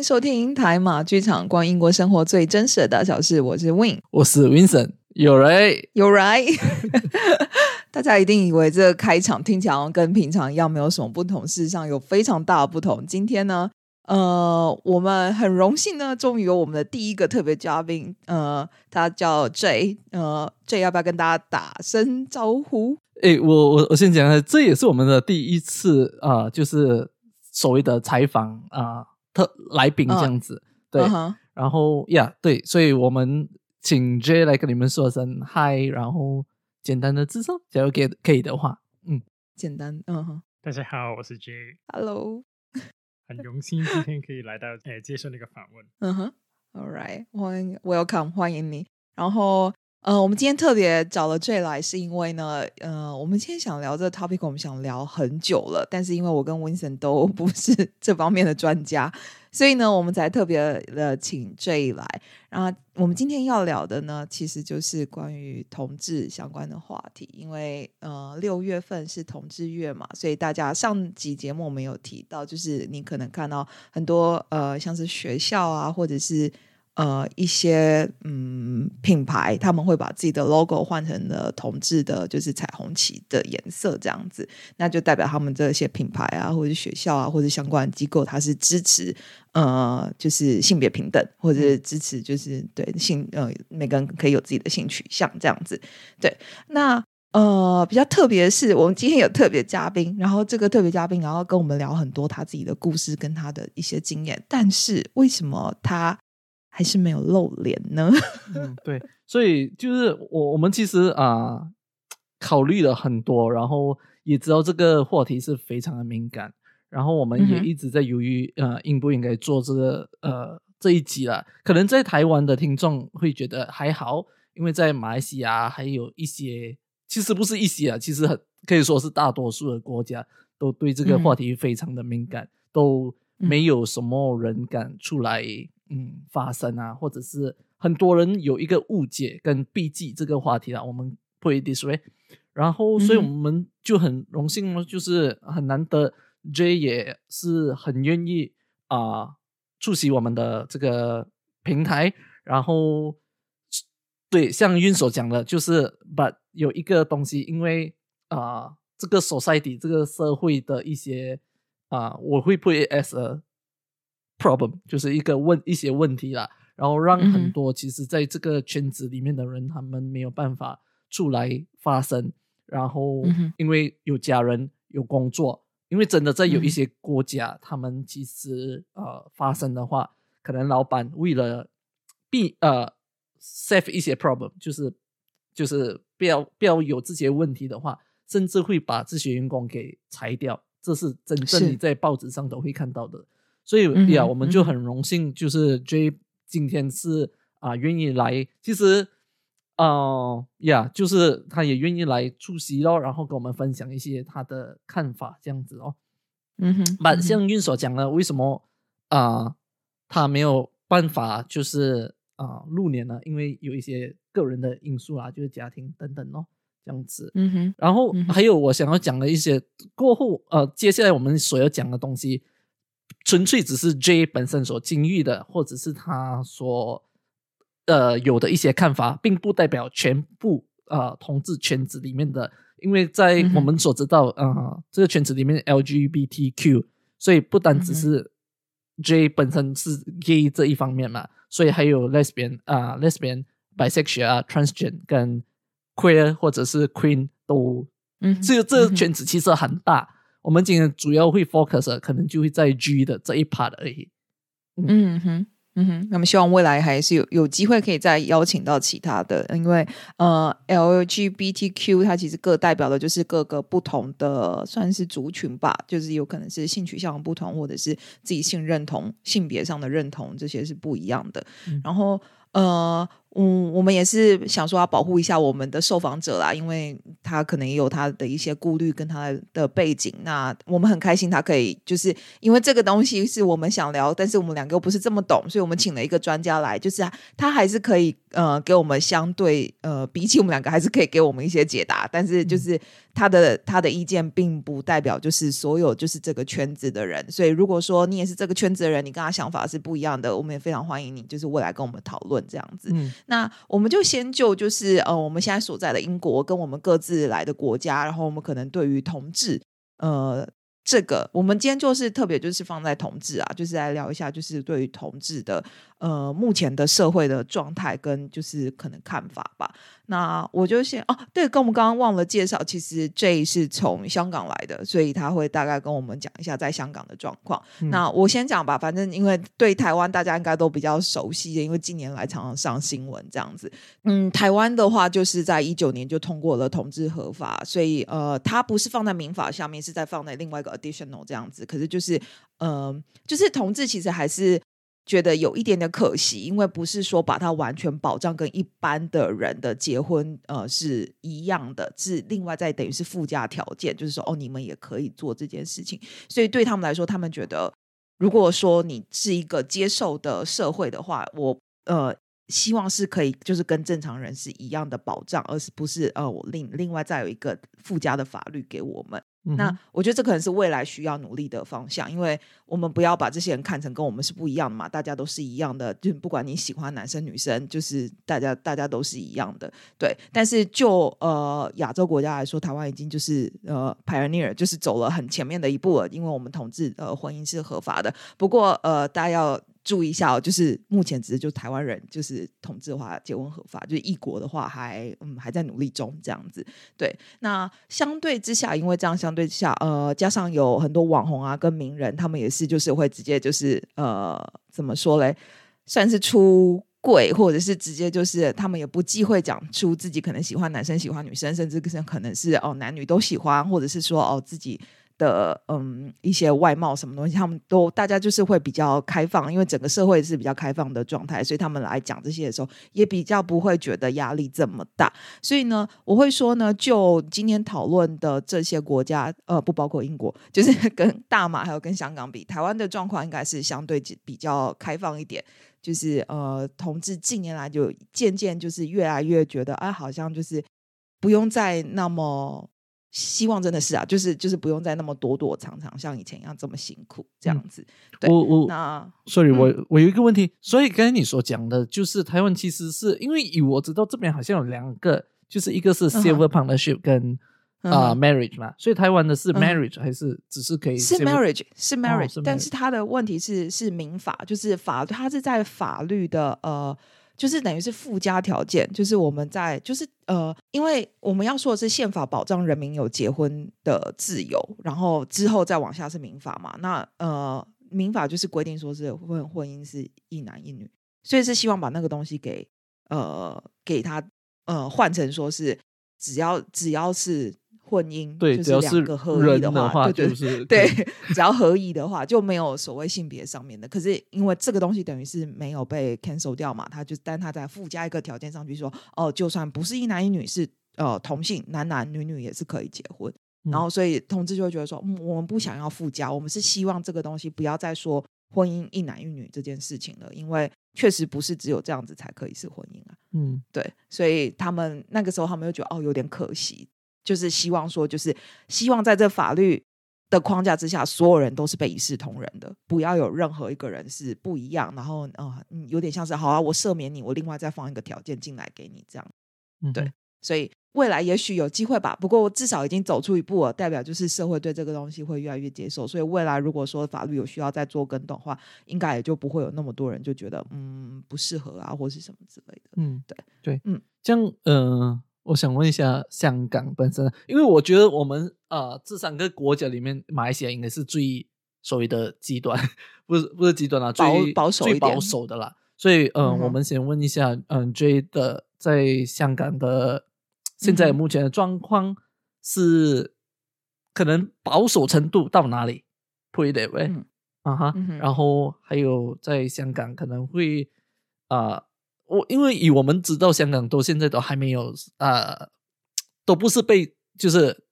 迎收听台马剧场，关英国生活最真实的大小事。我是 Win，我是 Vincent。有人有 right，大家一定以为这个开场听起来跟平常一样，没有什么不同。事实上有非常大的不同。今天呢，呃，我们很荣幸呢，终于有我们的第一个特别嘉宾，呃，他叫 J，呃，J 要不要跟大家打声招呼？哎，我我我先讲，这也是我们的第一次啊，就是所谓的采访啊，特来宾这样子，对，然后呀，对，所以我们。请 J 来跟你们说声嗨，然后简单的自绍，假如给可以的话，嗯，简单，嗯哼，大家好，我是 J，Hello，很荣幸今天可以来到，诶，接受那个访问，嗯哼，All right，欢迎，Welcome，欢迎你，然后。呃，我们今天特别找了 J 来，是因为呢，呃，我们今天想聊这个 topic，我们想聊很久了，但是因为我跟 Vincent 都 不是这方面的专家，所以呢，我们才特别的请 J 来。然后我们今天要聊的呢，其实就是关于同志相关的话题，因为呃，六月份是同志月嘛，所以大家上集节目我们有提到，就是你可能看到很多呃，像是学校啊，或者是。呃，一些嗯品牌，他们会把自己的 logo 换成了同志的，就是彩虹旗的颜色，这样子，那就代表他们这些品牌啊，或者学校啊，或者相关机构，它是支持呃，就是性别平等，或者是支持就是对性呃，每个人可以有自己的性取向这样子。对，那呃，比较特别的是，我们今天有特别嘉宾，然后这个特别嘉宾然后跟我们聊很多他自己的故事跟他的一些经验，但是为什么他？还是没有露脸呢。嗯，对，所以就是我我们其实啊考虑了很多，然后也知道这个话题是非常的敏感，然后我们也一直在犹豫呃应不应该做这个呃这一集了。可能在台湾的听众会觉得还好，因为在马来西亚还有一些，其实不是一些啊，其实很可以说是大多数的国家都对这个话题非常的敏感，都没有什么人敢出来。嗯，发生啊，或者是很多人有一个误解跟避忌这个话题啊，我们不会 dis way，然后所以我们就很荣幸呢，就是很难得 J 也是很愿意啊出席我们的这个平台，然后对像运所讲的，就是把有一个东西，因为啊这个 society 这个社会的一些啊，我会 put it as a problem 就是一个问一些问题啦，然后让很多其实在这个圈子里面的人，他们没有办法出来发声，然后因为有家人有工作，因为真的在有一些国家，他们其实呃发生的话，可能老板为了避呃 save 一些 problem，就是就是不要不要有这些问题的话，甚至会把这些员工给裁掉，这是真正你在报纸上都会看到的。所以呀，我们就很荣幸，就是 J 今天是啊愿意来，其实啊呀，就是他也愿意来出席咯，然后跟我们分享一些他的看法，这样子哦。嗯哼，把像运所讲的，为什么啊他没有办法就是啊入年呢？因为有一些个人的因素啊，就是家庭等等哦，这样子。嗯哼，然后还有我想要讲的一些过后呃，接下来我们所要讲的东西。纯粹只是 J 本身所经历的，或者是他所呃有的一些看法，并不代表全部呃同志圈子里面的，因为在我们所知道啊这个圈子里面 LGBTQ，所以不单只是 J 本身是 gay 这一方面嘛，所以还有 lesbian 啊 lesbian bisexual 啊 transgender 跟 queer 或者是 queen 都，嗯，这个这个圈子其实很大。我们今天主要会 focus，可能就会在 G 的这一 part 而已。嗯哼，嗯哼，那么希望未来还是有有机会可以再邀请到其他的，因为呃，LGBTQ 它其实各代表的就是各个不同的算是族群吧，就是有可能是性取向不同，或者是自己性认同、性别上的认同这些是不一样的。然后呃，嗯，我们也是想说要保护一下我们的受访者啦，因为他可能也有他的一些顾虑跟他的背景。那我们很开心，他可以就是因为这个东西是我们想聊，但是我们两个又不是这么懂，所以我们请了一个专家来，就是他还是可以呃给我们相对呃比起我们两个还是可以给我们一些解答，但是就是他的他的意见并不代表就是所有就是这个圈子的人。所以如果说你也是这个圈子的人，你跟他想法是不一样的，我们也非常欢迎你，就是未来跟我们讨论这样子。嗯。那我们就先就就是呃，我们现在所在的英国跟我们各自来的国家，然后我们可能对于同志呃这个，我们今天就是特别就是放在同志啊，就是来聊一下，就是对于同志的呃目前的社会的状态跟就是可能看法吧。那我就先哦，对，跟我们刚刚忘了介绍，其实 J 是从香港来的，所以他会大概跟我们讲一下在香港的状况。那我先讲吧，反正因为对台湾大家应该都比较熟悉的，因为近年来常常上新闻这样子。嗯，台湾的话就是在一九年就通过了同志合法，所以呃，它不是放在民法下面，是在放在另外一个 additional 这样子。可是就是呃，就是同志其实还是。觉得有一点点可惜，因为不是说把它完全保障跟一般的人的结婚呃是一样的，是另外再等于是附加条件，就是说哦你们也可以做这件事情。所以对他们来说，他们觉得如果说你是一个接受的社会的话，我呃希望是可以就是跟正常人是一样的保障，而是不是呃我另另外再有一个附加的法律给我们。那我觉得这可能是未来需要努力的方向，因为我们不要把这些人看成跟我们是不一样的嘛，大家都是一样的，就不管你喜欢男生女生，就是大家大家都是一样的，对。但是就呃亚洲国家来说，台湾已经就是呃 pioneer，就是走了很前面的一步了，因为我们同志呃婚姻是合法的。不过呃大家要。注意一下哦，就是目前只是就台湾人就是同志的话结婚合法，就是异国的话还嗯还在努力中这样子。对，那相对之下，因为这样相相对下，呃，加上有很多网红啊跟名人，他们也是就是会直接就是呃怎么说嘞，算是出柜，或者是直接就是他们也不忌讳讲出自己可能喜欢男生喜欢女生，甚至可能是哦男女都喜欢，或者是说哦自己。的嗯，一些外貌什么东西，他们都大家就是会比较开放，因为整个社会是比较开放的状态，所以他们来讲这些的时候，也比较不会觉得压力这么大。所以呢，我会说呢，就今天讨论的这些国家，呃，不包括英国，就是 跟大马还有跟香港比，台湾的状况应该是相对比较开放一点。就是呃，同志近年来就渐渐就是越来越觉得，哎，好像就是不用再那么。希望真的是啊，就是就是不用再那么躲躲藏藏，像以前一样这么辛苦这样子。我我那，sorry，我我有一个问题，所以刚才你所讲的，就是台湾其实是因为以我知道这边好像有两个，就是一个是 silver partnership 跟啊 marriage 嘛，所以台湾的是 marriage 还是只是可以是 marriage 是 marriage，但是他的问题是是民法，就是法他是在法律的呃。就是等于是附加条件，就是我们在就是呃，因为我们要说的是宪法保障人民有结婚的自由，然后之后再往下是民法嘛。那呃，民法就是规定说是婚婚姻是一男一女，所以是希望把那个东西给呃给他呃换成说是只要只要是。婚姻对，只要是个合意的话，对对对，只要合意的话就没有所谓性别上面的。可是因为这个东西等于是没有被 cancel 掉嘛，他就但他在附加一个条件上去说，哦，就算不是一男一女，是呃同性男男女女也是可以结婚。然后所以同志就会觉得说，嗯，我们不想要附加，我们是希望这个东西不要再说婚姻一男一女这件事情了，因为确实不是只有这样子才可以是婚姻啊。嗯，对，所以他们那个时候他们又觉得哦有点可惜。就是希望说，就是希望在这法律的框架之下，所有人都是被一视同仁的，不要有任何一个人是不一样。然后，啊，有点像是好啊，我赦免你，我另外再放一个条件进来给你，这样。嗯对，所以未来也许有机会吧。不过至少已经走出一步了，代表就是社会对这个东西会越来越接受。所以未来如果说法律有需要再做更动的话，应该也就不会有那么多人就觉得嗯不适合啊，或是什么之类的。嗯，对对，嗯，这样，嗯。我想问一下，香港本身，因为我觉得我们啊，这三个国家里面，马来西亚应该是最所谓的极端，不是不是极端啦，最保守、最保守的啦。所以，嗯，我们先问一下，嗯，J 的在香港的现在目前的状况是可能保守程度到哪里？Put it that way，啊哈，然后还有在香港可能会啊。我因为以我们知道，香港都现在都还没有呃，都不是被就是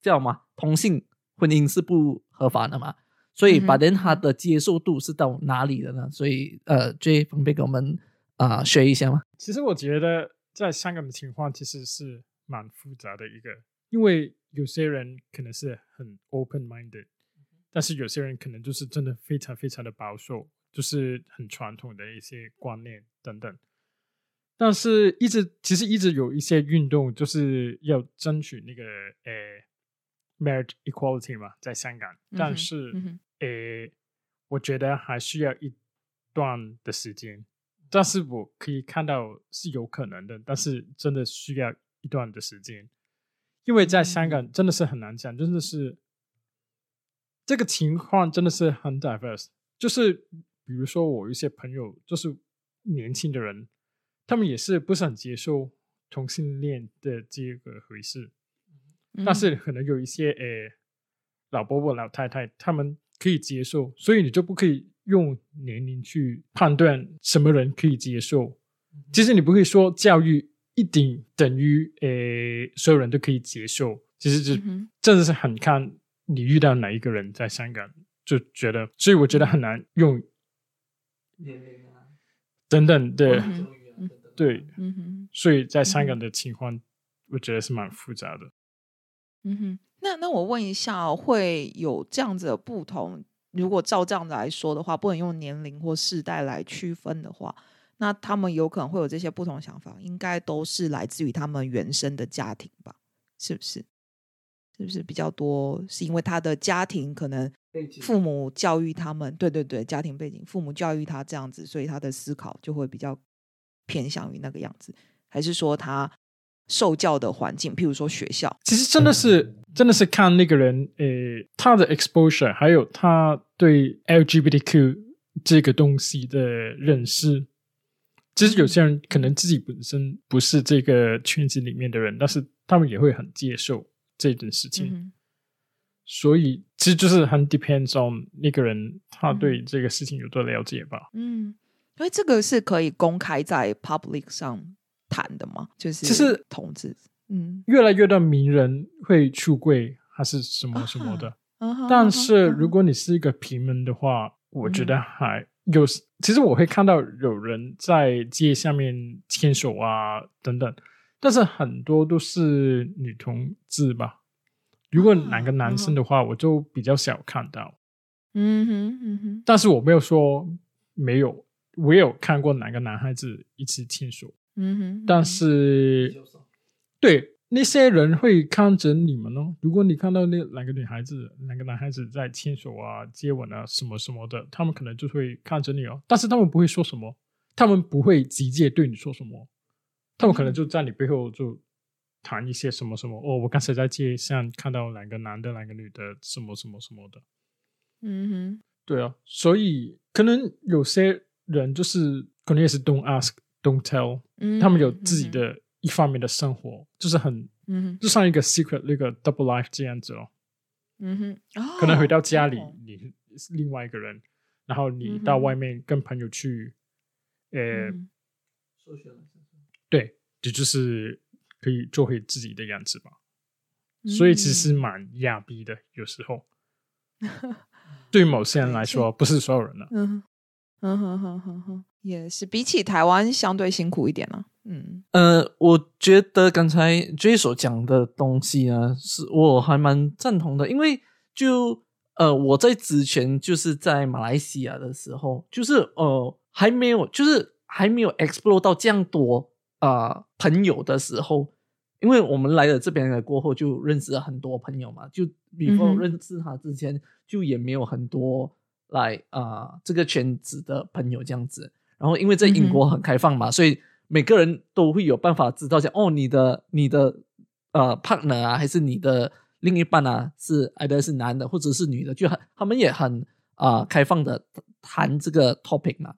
叫嘛同性婚姻是不合法的嘛，所以把人他的接受度是到哪里的呢？所以呃，这方便给我们啊学一下吗？其实我觉得在香港的情况其实是蛮复杂的一个，因为有些人可能是很 open minded，但是有些人可能就是真的非常非常的保守。就是很传统的一些观念等等，但是一直其实一直有一些运动，就是要争取那个呃 marriage equality 嘛，在香港，但是呃，我觉得还需要一段的时间，但是我可以看到是有可能的，但是真的需要一段的时间，因为在香港真的是很难讲，真的是这个情况真的是很 diverse，就是。比如说，我一些朋友就是年轻的人，他们也是不是很接受同性恋的这个回事，但是可能有一些诶老伯伯、老太太，他们可以接受，所以你就不可以用年龄去判断什么人可以接受。其实你不会说教育一定等于诶所有人都可以接受，其实是真的是很看你遇到哪一个人在香港就觉得，所以我觉得很难用。年龄啊，等等，对，对，嗯哼，所以在香港的情况，我觉得是蛮复杂的。嗯哼，那那我问一下，会有这样子的不同？如果照这样子来说的话，不能用年龄或世代来区分的话，那他们有可能会有这些不同的想法，应该都是来自于他们原生的家庭吧？是不是？是不是比较多？是因为他的家庭可能？父母教育他们，对对对，家庭背景，父母教育他这样子，所以他的思考就会比较偏向于那个样子，还是说他受教的环境，譬如说学校，其实真的是真的是看那个人，呃，他的 exposure，还有他对 LGBTQ 这个东西的认识。其实有些人可能自己本身不是这个圈子里面的人，但是他们也会很接受这件事情。所以其实就是很 depends on 那个人他对这个事情有多了解吧。嗯，因为这个是可以公开在 public 上谈的嘛，就是其实同志，嗯，越来越多名人会出柜还是什么什么的。但是如果你是一个平民的话，我觉得还有，其实我会看到有人在街下面牵手啊等等，但是很多都是女同志吧。如果哪个男生的话，我就比较少看到。嗯哼，嗯哼。但是我没有说没有，我有看过哪个男孩子一起牵手。嗯哼。但是，对那些人会看着你们哦。如果你看到那两个女孩子、两个男孩子在牵手啊、接吻啊什么什么的，他们可能就会看着你哦。但是他们不会说什么，他们不会直接对你说什么，他们可能就在你背后就。谈一些什么什么哦，我刚才在街上看到两个男的，两个女的，什么什么什么的。嗯哼，对啊，所以可能有些人就是可能也是 don't ask, don't tell，他们有自己的一方面的生活，就是很，嗯就像一个 secret 那个 double life 这样子哦。嗯哼，可能回到家里你是另外一个人，然后你到外面跟朋友去，呃，对，这就是。可以做回自己的样子吧，所以其实蛮压逼的。有时候，对某些人来说，不是所有人了。嗯嗯哼哼哼哼，也是比起台湾相对辛苦一点了。嗯呃，我觉得刚才 J 所讲的东西呢，是我还蛮赞同的，因为就呃我在之前就是在马来西亚的时候，就是呃还没有，就是还没有 explore 到这样多。啊，朋友的时候，因为我们来了这边了过后，就认识了很多朋友嘛。就比方认识他之前，就也没有很多来啊这个圈子的朋友这样子。然后因为在英国很开放嘛，所以每个人都会有办法知道讲哦，你的你的呃 partner 啊，还是你的另一半啊，是 either 是男的或者是女的，就很他们也很啊开放的谈这个 topic 嘛。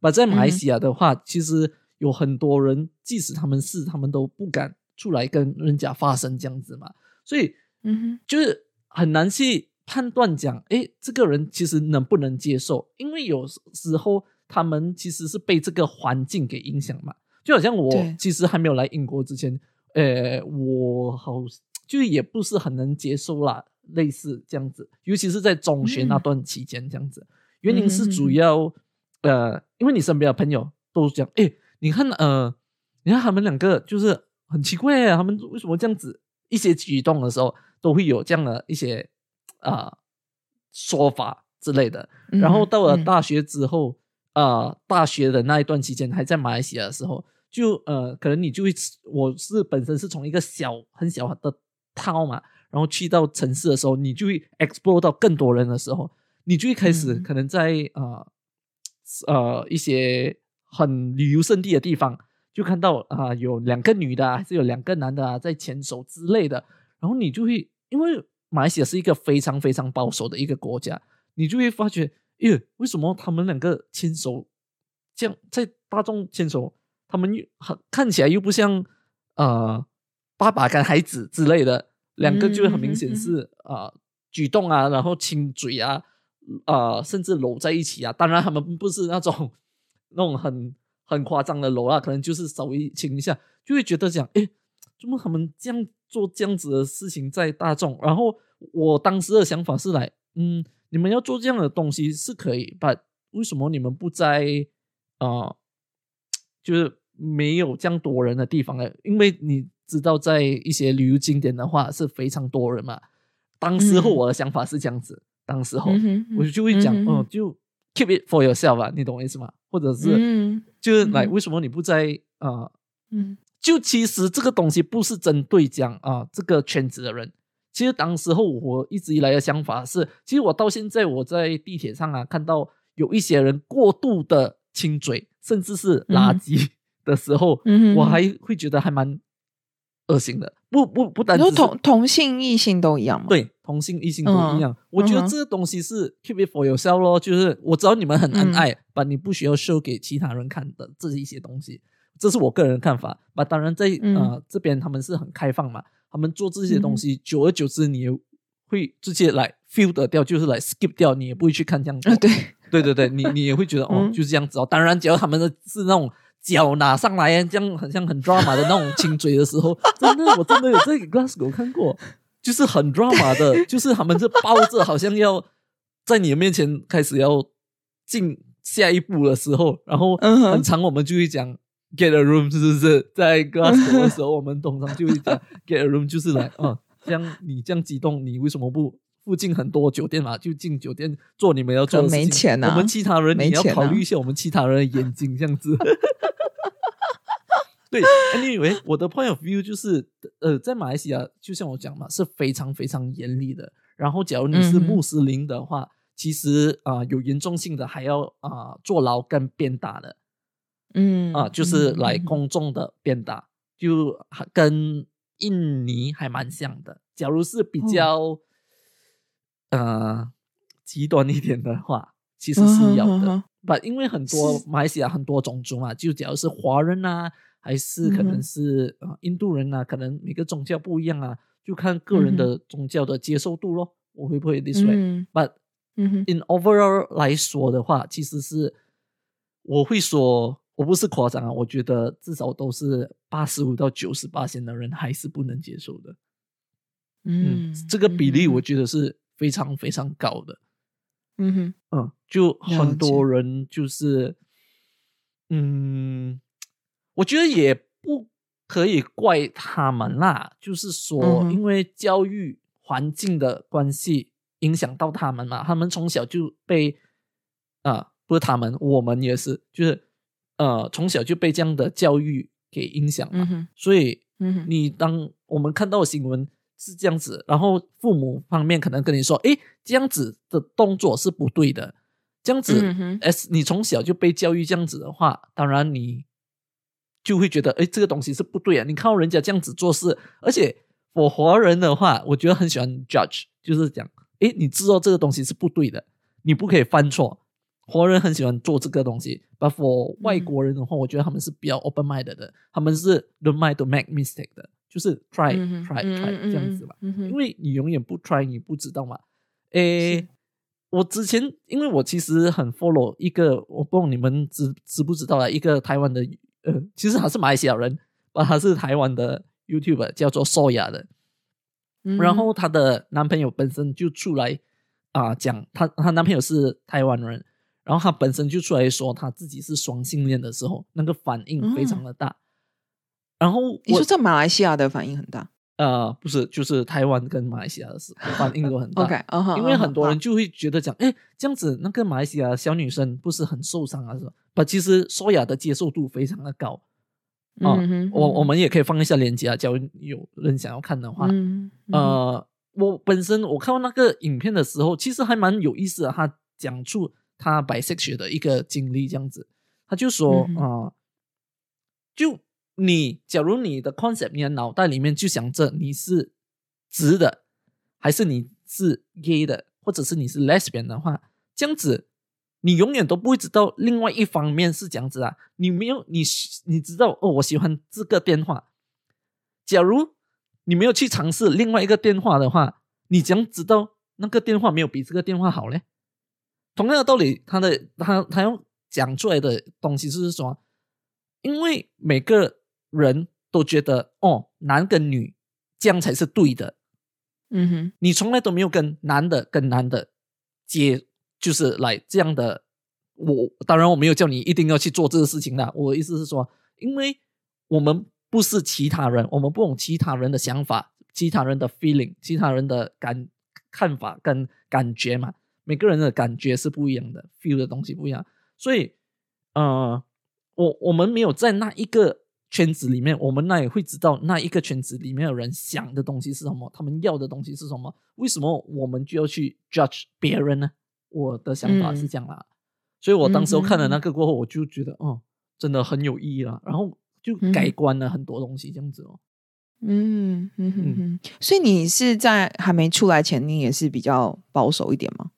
而在马来西亚的话，其实。有很多人，即使他们是，他们都不敢出来跟人家发生这样子嘛，所以，嗯哼，就是很难去判断讲，哎，这个人其实能不能接受？因为有时候他们其实是被这个环境给影响嘛。就好像我其实还没有来英国之前，呃，我好就也不是很能接受啦，类似这样子，尤其是在中学那嗯段期间这样子。原因是主要呃，因为你身边的朋友都讲，哎，你看呃，你看他们两个就是很奇怪啊，他们为什么这样子？一些举动的时候都会有这样的一些啊、说法之类的。然后到了嗯。大学之后，呃，大学的那一段期间还在马来西亚的时候，就呃，可能你就会，我是本身是从一个小很小的 town 嘛，然后去到城市的时候，你就会 explore 到更多人的时候，你就会开始嗯。可能在呃呃一些很旅游胜地的地方，就看到啊、有两个女的、啊，还是有两个男的啊在牵手之类的，然后你就会因为马来西亚是一个非常非常保守的一个国家，你就会发觉，耶，为什么他们两个牵手这样在大众牵手，他们又很看起来又不像呃爸爸跟孩子之类的，两个就很明显是啊、呃举动啊，然后亲嘴啊，啊、甚至搂在一起啊。当然他们不是那种 那种很很夸张的搂啊，可能就是稍微亲一下，就会觉得讲，诶，怎么他们这样做这样子的事情在大众？然后我当时的想法是来，嗯，你们要做这样的东西是可以，但为什么你们不在呃，就是没有这样多人的地方呢？因为你知道，在一些旅游景点的话是非常多人嘛。当时候嗯我的想法是这样子，当时候嗯我就会讲，嗯就 keep it for yourself 吧，你懂我意思吗？或者是、嗯就是来，嗯为什么你不在啊？嗯就其实这个东西不是针对讲啊这个圈子的人。其实当时候我一直以来的想法是，其实我到现在我在地铁上啊看到有一些人过度的亲嘴，甚至是垃圾的时候，嗯我还会觉得还蛮恶心的。不不不单只是同同性异性都一样吗？，对同性异性都一样，我觉得这个东西是 keep it for yourself 咯，就是我知道你们很恩嗯爱，把、你不需要 show 给其他人看的这一些东西，这是我个人的看法。那当然在、嗯。呃这边他们是很开放嘛，他们做这些东嗯。西，久而久之你也会直接来 filter 掉，就是来 skip 掉，你也不会去看这样对，对对对，你你也会觉得 哦嗯，就是这样子哦。当然，只要他们的是那种脚拿上来，这样很像很 drama 的那种亲嘴的时候，真的我真的有在 Glasgow 看过，就是很 drama 的，就是他们是抱着好像要在你的面前开始要进下一步的时候，然后很长我们就会讲 get a room，是不是？在 Glasgow 的时候，我们通常就会讲 get a room，就是来啊，像你这样激动，你为什么不？附近很多酒店嘛，就进酒店做你们要做的事情。没钱啊我们其他人你要考虑一下我们其他人的眼睛，这样子。对，anyway，我的 point of view 就是，呃，在马来西亚，就像我讲嘛，是非常非常严厉的。然后，假如你是穆斯林的话，其实啊、有严重性的还要啊、坐牢跟鞭打的嗯啊、就是嗯来嗯公众的鞭打，就跟印尼还蛮像的。假如是比哦较、呃极端一点的话，其实是有的嗯哼哼哼。不，因为很多马来西亚很多种族嘛，就假如是华人啊，还是可能是呃印度人啊，可能每个宗教不一样啊，就看个人嗯的宗教的接受度咯。我会不会 this way？、嗯 But 嗯 in overall 来说的话，其实是我会说，我不是夸张啊，我觉得至少都是八十五到九十八线的人还是不能接受的。嗯，这个比例我觉得是非常非常高的。嗯哼嗯，就很多人就是，嗯，我觉得也不可以怪他们啦，就是说，因为教育环境的关系影响到他们嘛，他们从小就被啊、不是他们，我们也是，就是呃，从小就被这样的教育给影响嘛，嗯所以嗯你当我们看到的新闻是这样子，然后父母方面可能跟你说，诶，这样子的动作是不对的，这样子，S 你从小就被教育这样子的话，当然你就会觉得，诶，这个东西是不对啊。你看到人家这样子做事，而且我华人的话，我觉得很喜欢 judge，就是讲，诶，你知道这个东西是不对的，你不可以犯错。华人很喜欢做这个东西，but for 外嗯国人的话，我觉得他们是比较 open minded 的，他们是 don't mind to make mistake 的，就是 try、try 嗯 try 嗯这样子吧。因为你永远不 try，你不知道嘛。诶，我之前因为我其实很 follow 一个，我不知道你们知知不知道啊，一个台湾的呃，其实他是马来西亚人，但，他是台湾的 YouTuber，叫做 Soya 的。然后她的男朋友本身就出来啊讲，她她男朋友是台湾人，然后他本身就出来说他自己是双性恋的时候，那个反应非常的大。然后你说在马来西亚的反应很大？呃，不是，就是台湾跟马来西亚的事反应都很大。OK，因为很多人就会觉得讲，哎，这样子那个马来西亚小女生不是很受伤啊？是吧？不，其实索雅的接受度非常的高。啊，我我们也可以放一下链接啊，假如有人想要看的话。呃，我本身我看到那个影片的时候，其实还蛮有意思的。他讲出他白色血的一个经历，这样子，他就说啊，就你假如你的 concept，你的脑袋里面就想着你是直的，还是你是 gay 的，或者是你是 lesbian 的话，这样子。你永远都不会知道另外一方面是这样子啊！你没有你你知道哦，我喜欢这个电话。假如你没有去尝试另外一个电话的话，你怎样知道那个电话没有比这个电话好呢？同样的道理，他的他他要讲出来的东西就是说，因为每个人都觉得哦，男跟女这样才是对的。嗯哼，你从来都没有跟男的跟男的接。就是来这样的，我当然我没有叫你一定要去做这个事情的。我的意思是说，因为我们不是其他人，我们不懂其他人的想法、其他人的 feeling、其他人的感看法跟感觉嘛。每个人的感觉是不一样的，feel 的东西不一样。所以，呃，我我们没有在那一个圈子里面，我们那也会知道那一个圈子里面的人想的东西是什么，他们要的东西是什么。为什么我们就要去 judge 别人呢？我的想法是这样啦，所以我当时看了那个过后，我就觉得，哦，真的很有意义啦，然后就改观了很多东西，这样子哦。嗯嗯嗯嗯，所以你是在还没出来前，你也是比较保守一点吗？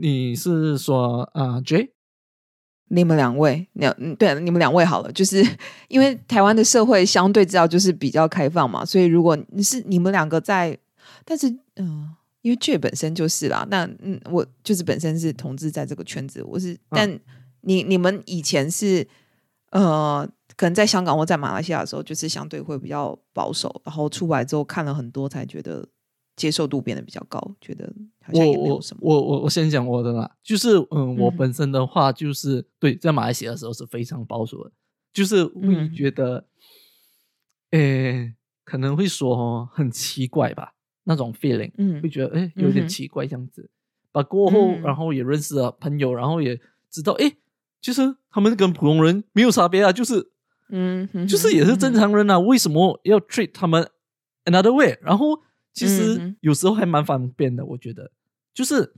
你是说啊，J？你们两位，两对，你们两位好了，就是因为台湾的社会相对知道就是比较开放嘛，所以如果你是你们两个在，但是嗯。因为 J 本身就是啦，那嗯，我就是本身是同志，在这个圈子，我是，但你你们以前是呃，可能在香港或在马来西亚的时候，就是相对会比较保守，然后出来之后看了很多，才觉得接受度变得比较高，觉得好像也没有什么。我我我先讲我的啦，就是嗯，我本身的话就是对，在马来西亚的时候是非常保守的，就是会觉得，诶，可能会说很奇怪吧。那种 feeling，嗯，会觉得哎有点奇怪这样子，把过后然后也认识了朋友，然后也知道哎，其实他们跟普通人没有差别啊，就是嗯，就是也是正常人啊，为什么要 treat 他们 another way？然后其实有时候还蛮方便的，我觉得就是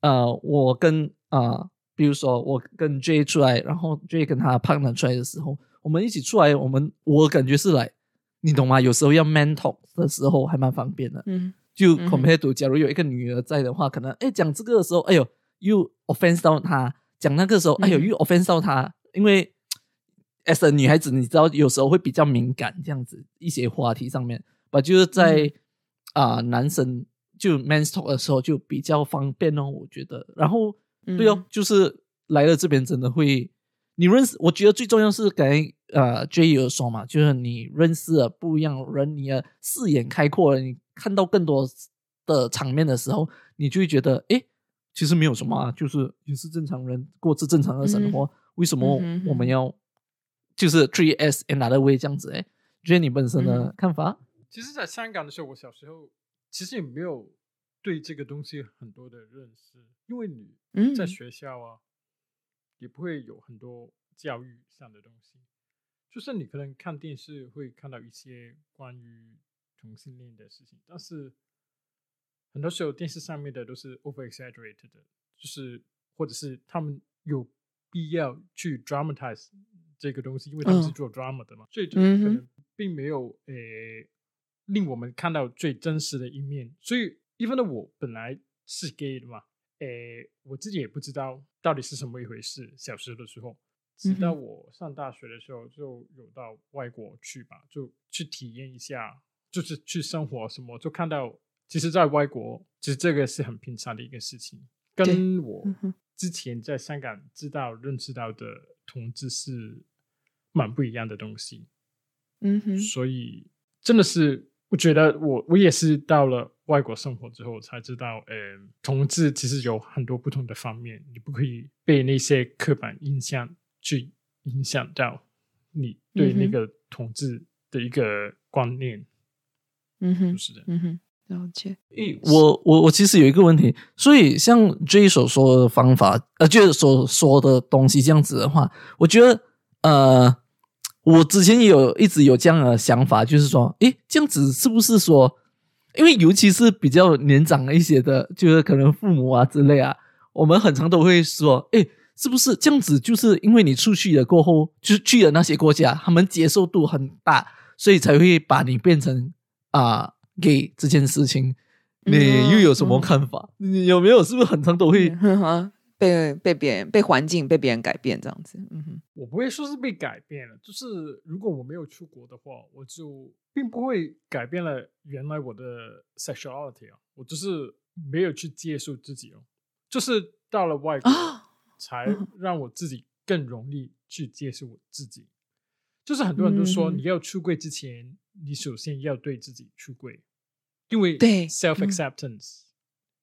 呃，我跟啊，比如说我跟 J 出来，然后 J 跟他 partner 出来的时候，我们一起出来，我们我感觉是来。你懂吗？有时候要 mental 的时候还蛮方便的。嗯，就 compare to 假如有一个女儿在的话，可能哎讲这个的时候，哎呦又 offense 到她；讲那个时候，哎呦又 offense 到她。因为 as a 女孩子，你知道有时候会比较敏感，这样子一些话题上面。把就是在啊男生就 man talk 的时候就比较方便哦，我觉得。然后对哦，就是来了这边真的会。你认识，我觉得最重要是刚才呃 J 有说嘛，就是你认识了不一样人，你的视野开阔了，你看到更多的场面的时候，你就会觉得，诶，其实没有什么啊，就是也是正常人过着正常的生活，为什么我们要就是 treat as another way 这样子？哎，觉得你本身的看法？其实，在香港的时候，我小时候其实也没有对这个东西很多的认识，因为你在学校啊。也不会有很多教育上的东西，就是你可能看电视会看到一些关于同性恋的事情，但是很多时候电视上面的都是 over exaggerated 的，就是或者是他们有必要去 dramatize 这个东西，因为他们是做 drama 的嘛，所以就可能并没有诶令我们看到最真实的一面。所以，even 的我本来是 gay 的嘛。诶，我自己也不知道到底是什么一回事。小时候的时候，直到我上大学的时候，就有到外国去吧，就去体验一下，就是去生活什么，就看到其实，在外国，其实这个是很平常的一个事情，跟我之前在香港知道、认识到的同志是蛮不一样的东西。嗯哼，所以真的是，我觉得我我也是到了外国生活之后才知道，呃，同志其实有很多不同的方面，你不可以被那些刻板印象去影响到你对那个同志的一个观念，嗯哼就，是的。嗯哼，了解。诶，我我我其实有一个问题，所以像 J 所说的方法，呃，就是所说的东西这样子的话，我觉得，呃，我之前也有一直有这样的想法，就是说，诶，这样子是不是说，因为尤其是比较年长一些的，就是可能父母啊之类啊，我们很常都会说，诶，是不是这样子？就是因为你出去了过后，就是去了那些国家，他们接受度很大，所以才会把你变成啊、gay 这件事情。你又有什么看法？你有没有是不是很常都会？被被别人被环境被别人改变这样子，嗯哼，我不会说是被改变了，就是如果我没有出国的话，我就并不会改变了原来我的 sexuality 啊，我就是没有去接受自己哦，就是到了外国啊才嗯让我自己更容易去接受我自己。就是很多人都说，嗯你要出。柜之前，你首先要对自己出柜，因为对 self acceptance、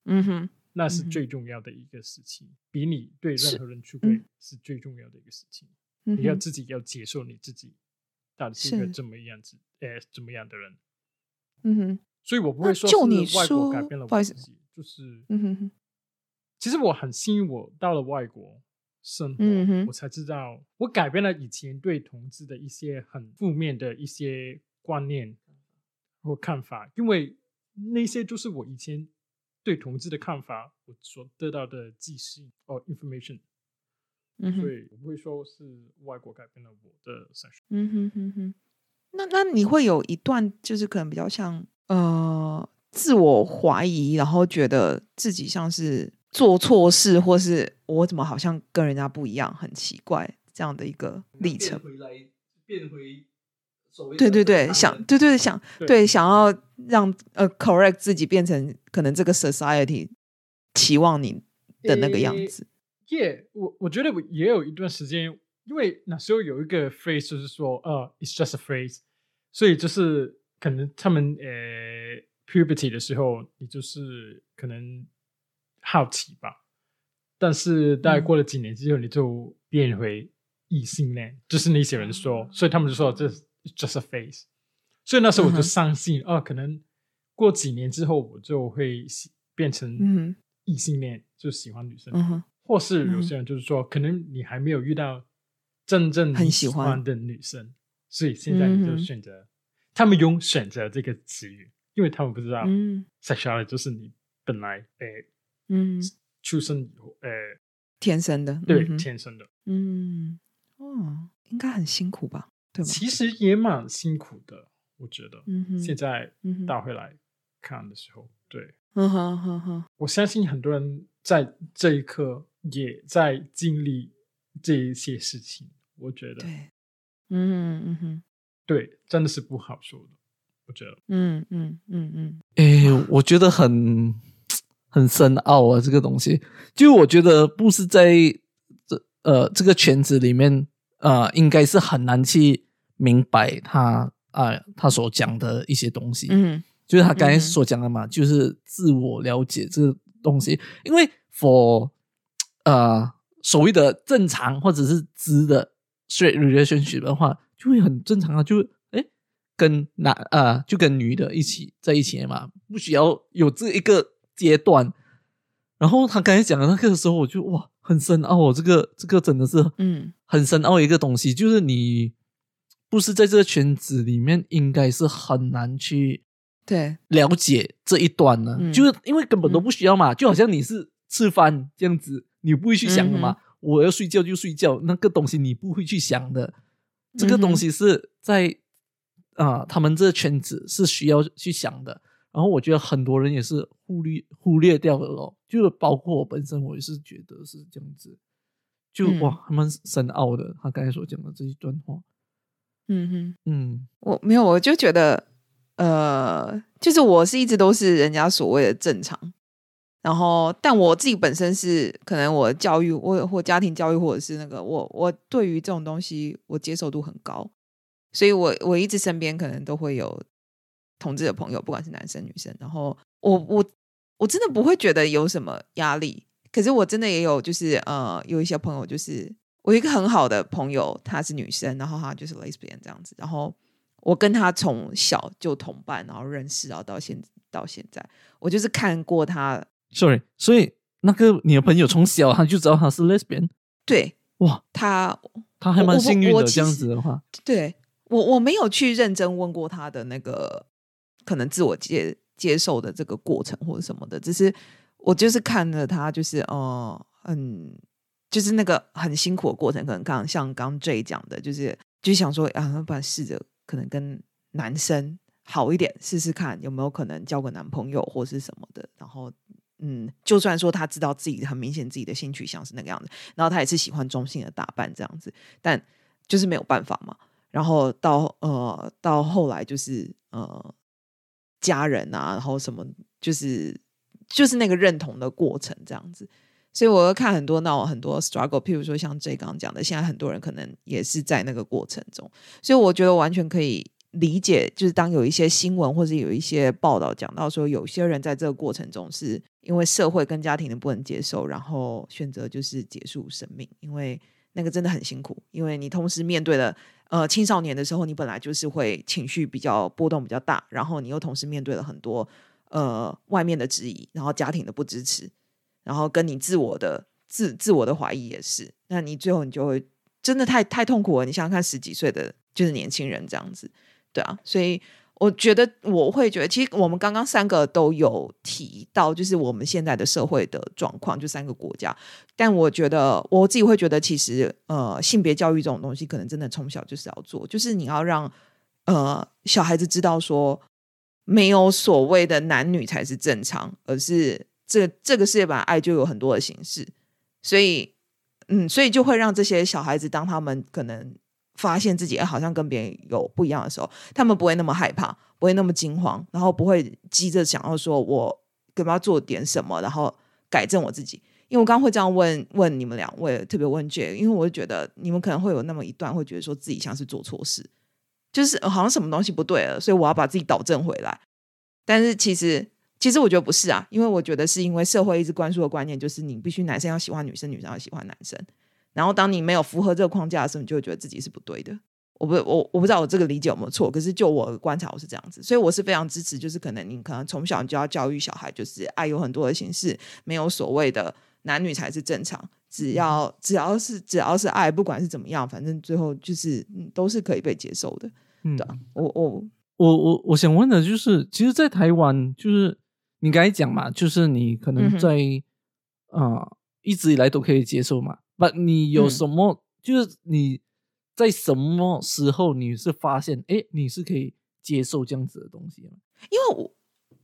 嗯哼，那是最重要的一个事情，比你对任何人出柜。嗯是最重要的一个事情。嗯你要自己要接受你自己到底是一个怎么样子，呃，怎么样的人。嗯哼，所以我不会说就是你外国说改变了我自己，就是嗯哼哼，其实我很幸运，我到了外国生活，嗯我才知道我改变了以前对同志的一些很负面的一些观念或看法，因为那些就是我以前对同志的看法，我所得到的记忆哦 information，、嗯，所以我不会说是外国改变了我的。嗯哼哼哼，那那你会有一段就是可能比较像呃自我怀疑，然后觉得自己像是做错事，或是我怎么好像跟人家不一样，很奇怪这样的一个历程。回来，变回所谓对对对，想对对想对。对想要让呃 correct 自己变成可能这个 society 期望你的那个样诶子。耶我我觉得我也有一段时间，因为那时候有一个 phrase 就是说，呃，it's just a phrase，所以就是可能他们呃 puberty 的时候，你就是可能好奇吧，但是大概嗯。过了几年之后，你就变回异性恋，就是那些人说，所以他们就说这是 just a phase，所以那时候我就相信，哦、可能过几年之后我就会变成嗯异性恋，就喜欢女生。嗯，或是有嗯些人就是说，可能你还没有遇到真正你很喜欢欢的女生，所以现在你就选择。他们用“选择”这个词语，因为他们不知道嗯。sexuality 就是你本来诶嗯，出生以后诶天生的，对嗯天生的，嗯，哦，应该很辛苦吧？其实也蛮辛苦的，我觉得。嗯哼，现在嗯哼倒回来看的时候，对嗯哼哼哼，我相信很多人在这一刻也在经历这一些事情，我觉得对，嗯嗯哼，对，真的是不好说的。我觉得，嗯嗯嗯嗯诶，我觉得很很深奥啊，这个东西，就我觉得不是在这呃这个圈子里面，呃，应该是很难去明白他啊、他所讲的一些东西。嗯就是他刚才嗯所讲的嘛，就是自我了解这个东西。因为 for 呃所谓的正常或者是直的 straight relationship 的话，就会很正常啊，就哎跟男啊、就跟女的一起在一起嘛，不需要有这一个阶段。然后他刚才讲的那个时候，我就哇很深奥哦，这个这个真的是嗯很深奥一个东西，就是你不是在这个圈子里面，应该是很难去对，了解这一段呢，嗯就是因为根本都不需要嘛，就好像你是吃饭这样子，你不会去想的嘛。嗯我要睡觉就睡觉，那个东西你不会去想的。这个东西是在啊、他们这个圈子是需要去想的。然后我觉得很多人也是忽略忽略掉了咯，就是包括我本身，我也是觉得是这样子。就、嗯哇，他们深奥的。他刚才所讲的这一段话，嗯哼。嗯。我没有，我就觉得，呃，就是我是一直都是人家所谓的正常，然后但我自己本身是可能我教育我或家庭教育或者是那个我我对于这种东西我接受度很高，所以我我一直身边可能都会有同志的朋友，不管是男生女生，然后我我我真的不会觉得有什么压力，可是我真的也有就是呃有一些朋友就是我一个很好的朋友，她是女生，然后她就是 lesbian 这样子，然后。我跟她从小就同伴，然后认识，然后到现到现在，我就是看过她。Sorry，所以那个你的朋友从小他就知道她是 lesbian。对，哇，她她还蛮幸运的。这样子的话，对我我没有去认真问过她的那个可能自我接接受的这个过程或者什么的，只是我就是看着她，就是哦，嗯，就是那个很辛苦的过程，可能刚像刚 J 讲的，就是就想说啊，不然试着。可能跟男生好一点，试试看有没有可能交个男朋友或是什么的。然后，嗯，就算说他知道自己很明显自己的性取向是那个样子，然后他也是喜欢中性的打扮这样子，但就是没有办法嘛。然后到呃到后来就是呃家人啊，然后什么就是就是那个认同的过程这样子。所以我会看很多那种很多 struggle，譬如说像 J 刚刚讲的，现在很多人可能也是在那个过程中，所以我觉得完全可以理解，就是当有一些新闻或者有一些报道讲到说，有些人在这个过程中是因为社会跟家庭的不能接受，然后选择就是结束生命，因为那个真的很辛苦，因为你同时面对了呃青少年的时候，你本来就是会情绪比较波动比较大，然后你又同时面对了很多呃外面的质疑，然后家庭的不支持。然后跟你自我的自自我的怀疑也是，那你最后你就会真的太太痛苦了。你想想看，十几岁的就是年轻人这样子，对啊，所以我觉得我会觉得，其实我们刚刚三个都有提到，就是我们现在的社会的状况，就三个国家。但我觉得我自己会觉得，其实呃，性别教育这种东西，可能真的从小就是要做，就是你要让呃小孩子知道说，没有所谓的男女才是正常，而是。这这个世界本来爱就有很多的形式，所以，嗯，所以就会让这些小孩子，当他们可能发现自己好像跟别人有不一样的时候，他们不会那么害怕，不会那么惊慌，然后不会急着想要说我干嘛做点什么，然后改正我自己。因为我刚刚会这样问问你们两位，特别问 J，因为我就觉得你们可能会有那么一段会觉得说自己像是做错事，就是好像什么东西不对了，所以我要把自己导正回来。但是其实。其实我觉得不是啊，因为我觉得是因为社会一直灌输的观念就是你必须男生要喜欢女生，女生要喜欢男生。然后当你没有符合这个框架的时候，你就会觉得自己是不对的。我不，我我不知道我这个理解有没有错，可是就我的观察，我是这样子，所以我是非常支持，就是可能你可能从小你就要教育小孩，就是爱有很多的形式，没有所谓的男女才是正常，只要只要是只要是爱，不管是怎么样，反正最后就是都是可以被接受的。嗯，我我我我我想问的就是，其实，在台湾就是。你刚才讲嘛，就是你可能在啊一直以来都可以接受嘛。不，你有什么？就是你在什么时候你是发现，哎，你是可以接受这样子的东西吗？因为我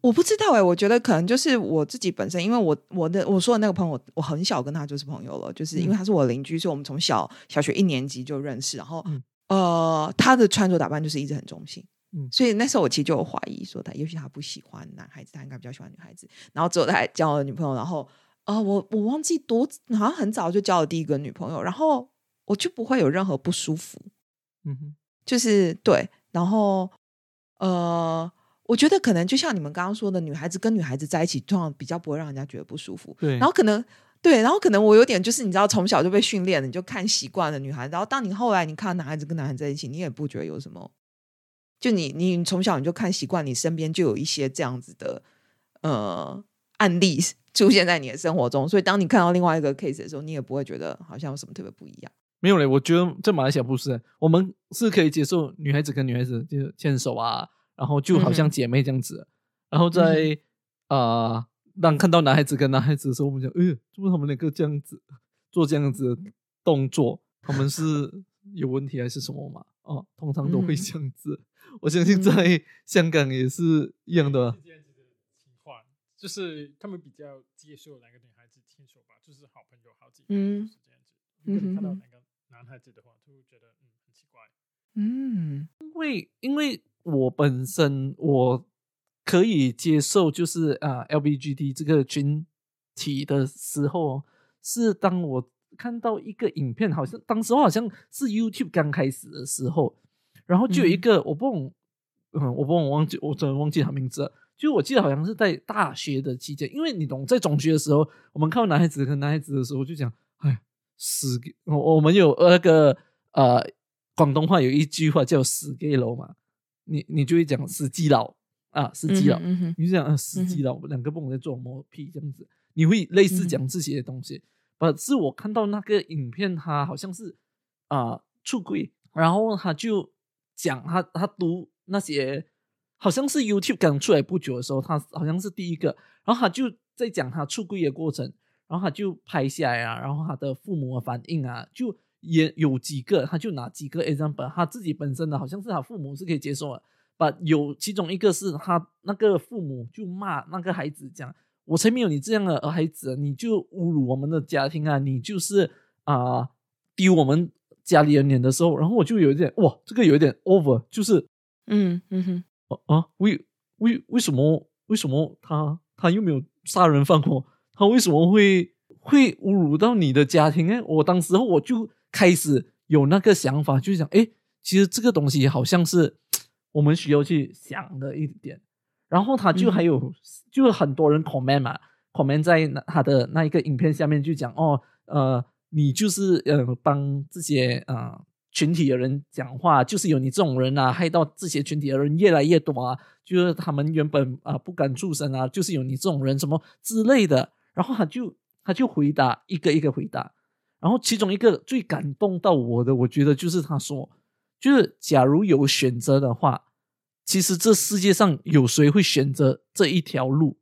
我不知道哎，我觉得可能就是我自己本身，因为我我的我说的那个朋友，我很小跟他就是朋友了，就是因为他是我邻居，所以我们从小小学一年级就认识。然后呃，他的穿着打扮就是一直很中性。所以那时候我其实就有怀疑，说他也许他不喜欢男孩子，他应该比较喜欢女孩子。然后之后他还交了女朋友，然后呃，我我忘记多好像很早就交了第一个女朋友，然后我就不会有任何不舒服。嗯哼，就是对，然后呃，我觉得可能就像你们刚刚说的，女孩子跟女孩子在一起，通常比较不会让人家觉得不舒服。对，然后可能对，然后可能我有点就是你知道，从小就被训练了，你就看习惯了女孩子，然后当你后来你看男孩子跟男孩子在一起，你也不觉得有什么。就你，你从小你就看习惯，你身边就有一些这样子的呃案例 出现在你的生活中，所以当你看到另外一个 case 的时候，你也不会觉得好像有什么特别不一样。没有嘞，我觉得在马来西亚不是，我们是可以接受女孩子跟女孩子就牵手啊，然后就好像姐妹这样子。然后在啊，当看到男孩子跟男孩子的时候，我们讲，哎，为什么他们两个这样子做这样子的动作？他们是 有问题还是什么嘛？哦，通常都会这样子。我相信在香港也是一样的。这样子的情况，就是他们比较接受两个女孩子牵手吧，就是好朋友好几个是这样子。如果你看到两个男孩子的话，就会觉得嗯很奇怪。嗯，因为因为我本身我可以接受就是啊 LBGT 这个群体的时候，是当我看到一个影片，好像当时好像是 YouTube 刚开始的时候，然后就有一个、我不懂，嗯，我不懂，我忘记我真的忘记他名字了。就我记得好像是在大学的期间，因为你懂，在中学的时候，我们看到男孩子跟男孩子的时候，就讲，哎，死给我我们有那个呃广东话有一句话叫死 gay 楼嘛，你你就会讲死基佬啊，死基佬，嗯哼你就讲啊死基佬，两个不懂在做毛屁这样子，你会类似讲这些东西。不、是我看到那个影片，他好像是啊、出轨，然后他就讲他他读那些，好像是 YouTube 刚出来不久的时候，他好像是第一个，然后他就在讲他出柜的过程，然后他就拍下来啊，然后他的父母的反应啊，就也有几个，他就拿几个 example，他自己本身的好像是他父母是可以接受的，把有其中一个是他那个父母就骂那个孩子讲，我才没有你这样的孩子，你就侮辱我们的家庭啊，你就是啊、丢我们家里人脸的时候，然后我就有一点哇，这个有一点 over，就是嗯嗯哼，啊啊，为为为什么为什么他他又没有杀人放火，他为什么会会侮辱到你的家庭呢？我当时候我就开始有那个想法，就是想，哎，其实这个东西好像是我们需要去想的一点。然后他就还有、就很多人 comment 嘛，comment 在那他的那一个影片下面就讲哦，呃，你就是呃帮这些呃群体的人讲话，就是有你这种人啊，害到这些群体的人越来越多啊，就是他们原本啊、不敢出声啊，就是有你这种人什么之类的。然后他就他就回答一个一个回答，然后其中一个最感动到我的，我觉得就是他说，就是假如有选择的话，其实这世界上有谁会选择这一条路？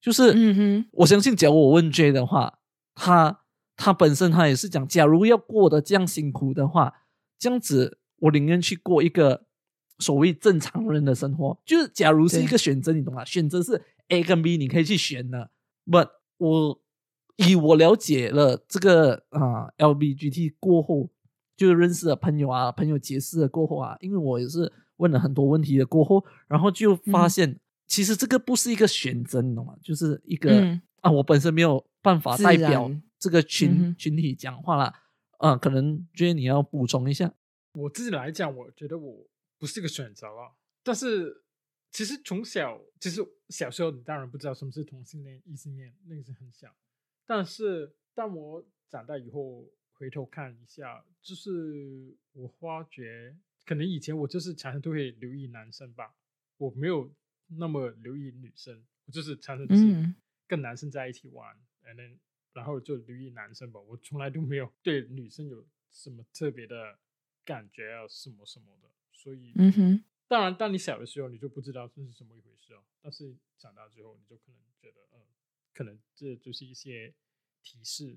就是，嗯哼，我相信，假如我问 J 的话，他他本身他也是讲，假如要过得这样辛苦的话，这样子我宁愿去过一个所谓正常人的生活。就是假如是一个选择，你懂吗？选择是 A 跟 B，你可以去选的。But 我以我了解了这个啊、LBGT 过后，就认识了朋友啊，朋友解释了过后啊，因为我也是问了很多问题的过后，然后就发嗯现、其实这个不是一个选择，你懂吗？就是一个、嗯啊，我本身没有办法代表然这个群、嗯群体讲话啦。啊，可能觉得你要补充一下。我自己来讲，我觉得我不是一个选择了。但是其实从小，其实小时候你当然不知道什么是同性恋、异性恋，那个是很小。但是当我长大以后回头看一下，就是我发觉，可能以前我就是常常都会留意男生吧，我没有那么留意女生，我就是常常就是嗯跟男生在一起玩，and then 然后就留意男生吧。我从来都没有对女生有什么特别的感觉啊，什么什么的。所以，嗯哼，当然，当你小的时候，你就不知道这是什么一回事哦。但是长大之后，你就可能觉得，嗯，可能这就是一些提示，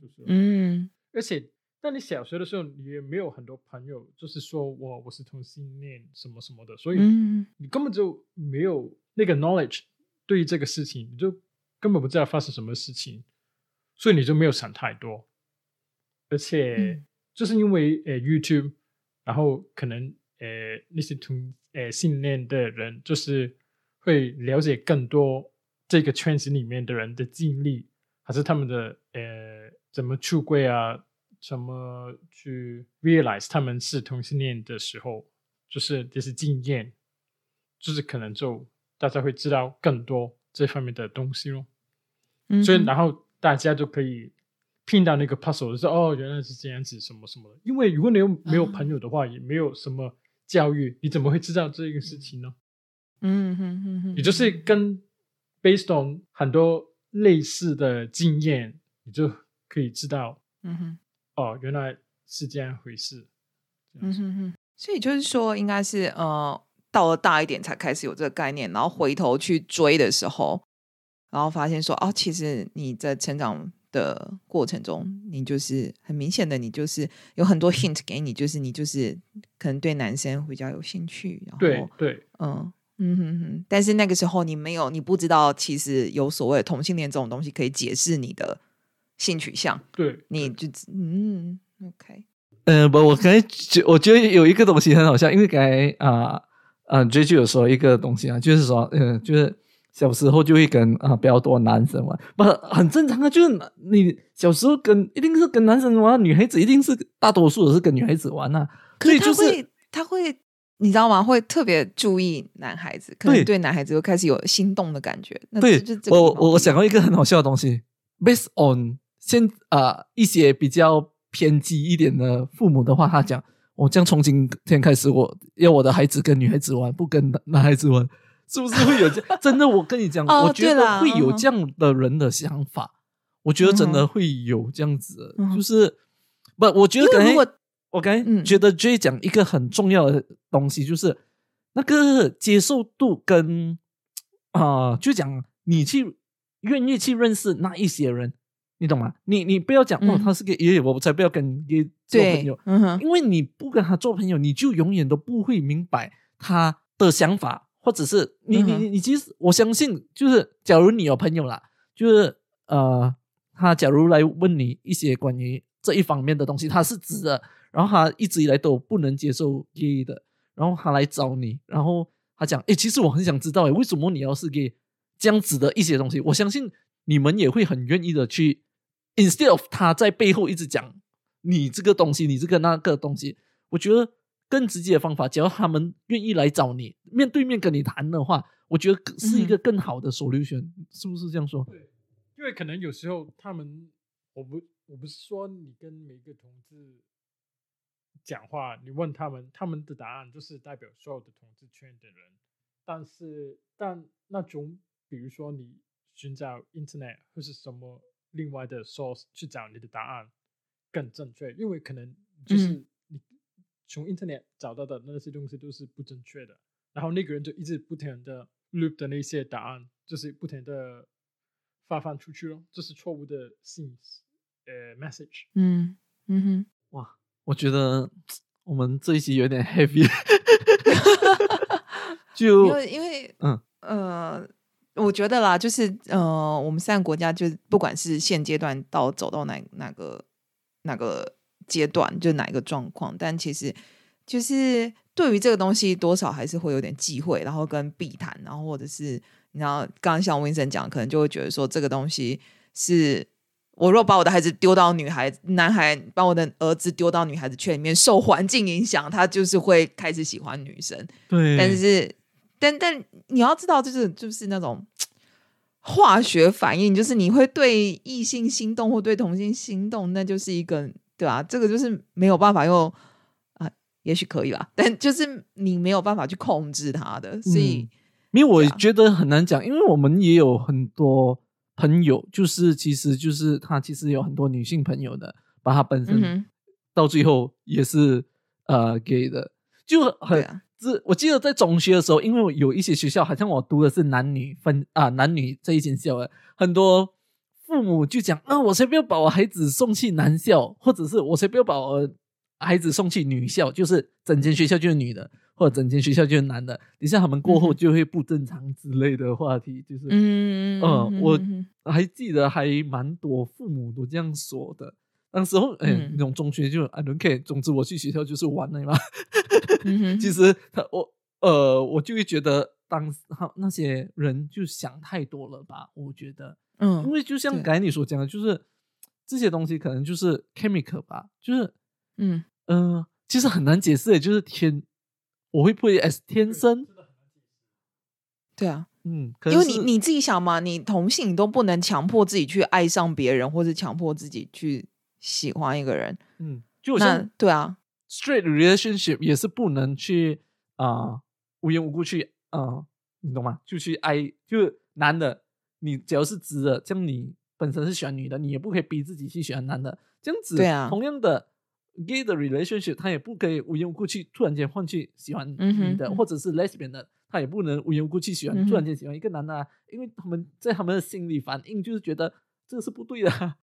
就是，嗯而且当你小学的时候，你也没有很多朋友，就是说我我是同性恋什么什么的，所以嗯你根本就没有那个 knowledge 对于这个事情，你就根本不知道发生什么事情，所以你就没有想太多。而且嗯就是因为呃 YouTube，然后可能呃那些同呃性恋的人，就是会了解更多这个圈子里面的人的经历，还是他们的呃怎么出柜啊，怎么去 realize 他们是同性恋的时候，就是这些经验，就是可能就大家会知道更多这方面的东西咯。嗯，所以然后大家就可以拼到那个 puzzle，就说哦，原来是这样子，什么什么的。因为如果你有没有啊朋友的话，也没有什么教育，你怎么会知道这个事情呢？嗯哼哼哼，也就是跟 based on 很多类似的经验，你就可以知道嗯哼。哦，原来是这样回事。嗯哼哼，所以就是说，应该是呃，到了大一点才开始有这个概念，然后回头去追的时候，然后发现说，哦，其实你在成长的过程中，你就是很明显的，你就是有很多 hint 给你，就是你就是可能对男生比较有兴趣，然后对。对嗯嗯哼哼，但是那个时候你没有，你不知道其实有所谓的同性恋这种东西可以解释你的性取向，对，你就嗯 OK，呃，不，我刚才觉我觉得有一个东西很好笑，因为刚才啊嗯，J 就有说一个东西啊，就是说，嗯，就是小时候就会跟啊比较多男生玩，不很正常啊，就是你小时候跟一定是跟男生玩，女孩子一定是大多数的是跟女孩子玩啊，所以就是他会。你知道吗？会特别注意男孩子，可能对男孩子又开始有心动的感觉。对，我我我想到一个很好笑的东西，based on 现啊一些比较偏激一点的父母的话，他讲，我将从今天开始，我要我的孩子跟女孩子玩，不跟男孩子玩，是不是会有这？真的，我跟你讲，我觉得会有这样的人的想法，我觉得真的会有这样子，就是不，我觉得如果。我刚才觉得 J 讲一个很重要的东西，就是那个接受度跟啊，就讲你去愿意去认识那一些人，你懂吗？你你不要讲哦，他是个爷爷，我才不要跟爷做朋友，嗯因为你不跟他做朋友，你就永远都不会明白他的想法，或者是你你你其实我相信，就是假如你有朋友啦，就是呃，他假如来问你一些关于这一方面的东西，他是直的。然后他一直以来都不能接受 gay 的，然后他来找你，然后他讲：“哎，其实我很想知道，哎，为什么你要是 gay？这样子的一些东西，我相信你们也会很愿意的去，instead of 他在背后一直讲你这个东西，你这个那个东西，我觉得更直接的方法，只要他们愿意来找你，面对面跟你谈的话，我觉得是一个更好的 solution，是不是这样说？对，因为可能有时候他们，我不，我不是说你跟每个同志。讲话，你问他们，他们的答案就是代表所有的同志圈的人。但是，但那种，比如说你寻找 Internet 或是什么另外的 source 去找你的答案更正确，因为可能就是你从 Internet 找到的那些东西都是不正确的。然后那个人就一直不停的 loop 的那些答案，就是不停的发放出去了，这是错误的信息，呃，message。嗯嗯哼，哇。我觉得我们这一集有点 heavy，就因为因为嗯呃，我觉得啦，就是呃，我们三个国家就不管是现阶段到走到哪哪个哪个阶段，就哪一个状况，但其实就是对于这个东西，多少还是会有点忌讳，然后跟避谈，然后或者是你知道，刚刚像温森讲，可能就会觉得说这个东西是。我若把我的孩子丢到女孩、男孩，把我的儿子丢到女孩子圈里面，受环境影响，他就是会开始喜欢女生。对，但是，但但你要知道，就是就是那种化学反应，就是你会对异性心动或对同性心动，那就是一个对吧？这个就是没有办法用啊，也许可以吧，但就是你没有办法去控制它的，所以，因为我觉得很难讲，因为我们也有很多。朋友就是，其实就是他其实有很多女性朋友的，把他本身到最后也是呃给的，就很这我记得在中学的时候，因为有一些学校好像我读的是男女分啊男女这一间校的，很多父母就讲啊，我才不要把我孩子送去男校，或者是我才不要把我孩子送去女校，就是整间学校就是女的。或者整间学校就是男的，等下他们过后就会不正常之类的话题，就是嗯嗯，我还记得还蛮多父母都这样说的。那时候哎，那种中学就 I don't care，总之我去学校就是玩的嘛。其实他我呃，我就会觉得当他那些人就想太多了吧？我觉得，嗯，因为就像刚才你所讲的，就是这些东西可能就是 chemical 吧，就是嗯嗯，其实很难解释，就是天。我会不会 S 天生？对啊，嗯，因为你你自己想嘛，你同性你都不能强迫自己去爱上别人，或者强迫自己去喜欢一个人，嗯，就像对啊，straight relationship 也是不能去啊无缘无故去啊，你懂吗？就去爱，就男的，你只要是直的，像你本身是喜欢女的，你也不可以逼自己去喜欢男的，这样子，对啊，同样的。gay 的 relationship，他也不可以无缘无故去突然间换去喜欢女的，或者是 lesbian 的，他也不能无缘无故去喜欢突然间喜欢一个男的，因为他们在他们的心理反应就是觉得这个是不对的。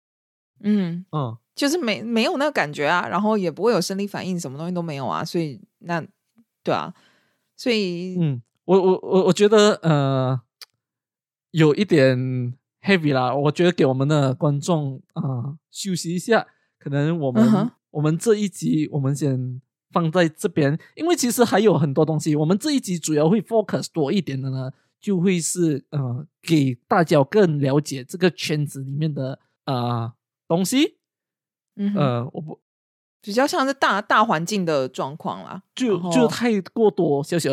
嗯嗯，就是没没有那个感觉啊，然后也不会有生理反应，什么东西都没有啊，所以那对啊，所以嗯，我我我我觉得呃有一点 heavy 啦，我觉得给我们的观众啊休息一下，可能我们。我们这一集，我们先放在这边，因为其实还有很多东西。我们这一集主要会 focus 多一点的呢，就会是呃，给大家更了解这个圈子里面的啊东西。嗯，呃，我不比较像是大大环境的状况啦。就就太过多小小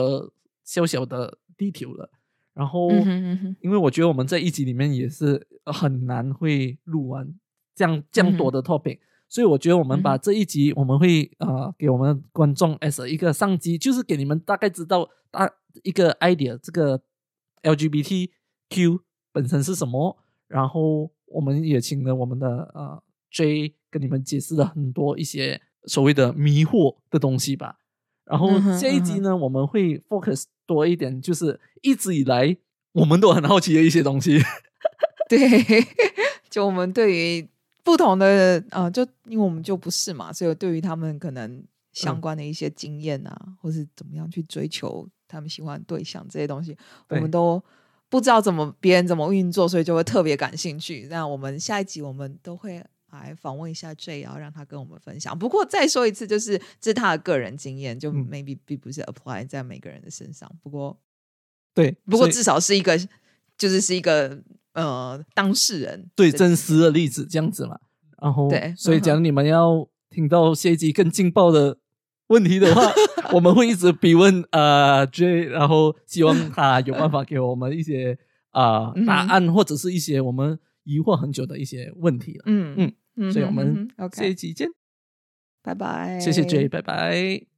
小小的 detail 了。然后，嗯哼嗯哼因为我觉得我们在一集里面也是很难会录完这样这样多的 topic，、所以我觉得我们把这一集我们会呃给我们观众 as 一个上机，就是给你们大概知道大一个 idea 这个 LGBTQ 本身是什么，然后我们也请了我们的呃 J 跟你们解释了很多一些所谓的迷惑的东西吧。然后这一集呢，我们会 focus 多一点，就是一直以来我们都很好奇的一些东西。对，就我们对于不同的呃，就因为我们就不是嘛，所以对于他们可能相嗯关的一些经验啊，或是怎么样去追求他们喜欢的对象这些东西，我们都不知道怎么别人怎么运作，所以就会特别感兴趣。那我们下一集我们都会。来访问一下 J，然后让他跟我们分享。不过再说一次，就是这是他的个人经验，就嗯 maybe 并不是 apply 在每个人的身上。不过对，不过至少是一个，就是是一个呃当事人对真实的例子这样子嘛。然后，对所以嗯哼假如你们要听到下一集更劲爆的问题的话，我们会一直逼问呃 J，然后希望他有办法给我们一些啊、答案，或者是一些我们疑惑很久的一些问题了。嗯。嗯嗯所以我们下一集见，拜拜，谢谢 J，拜拜。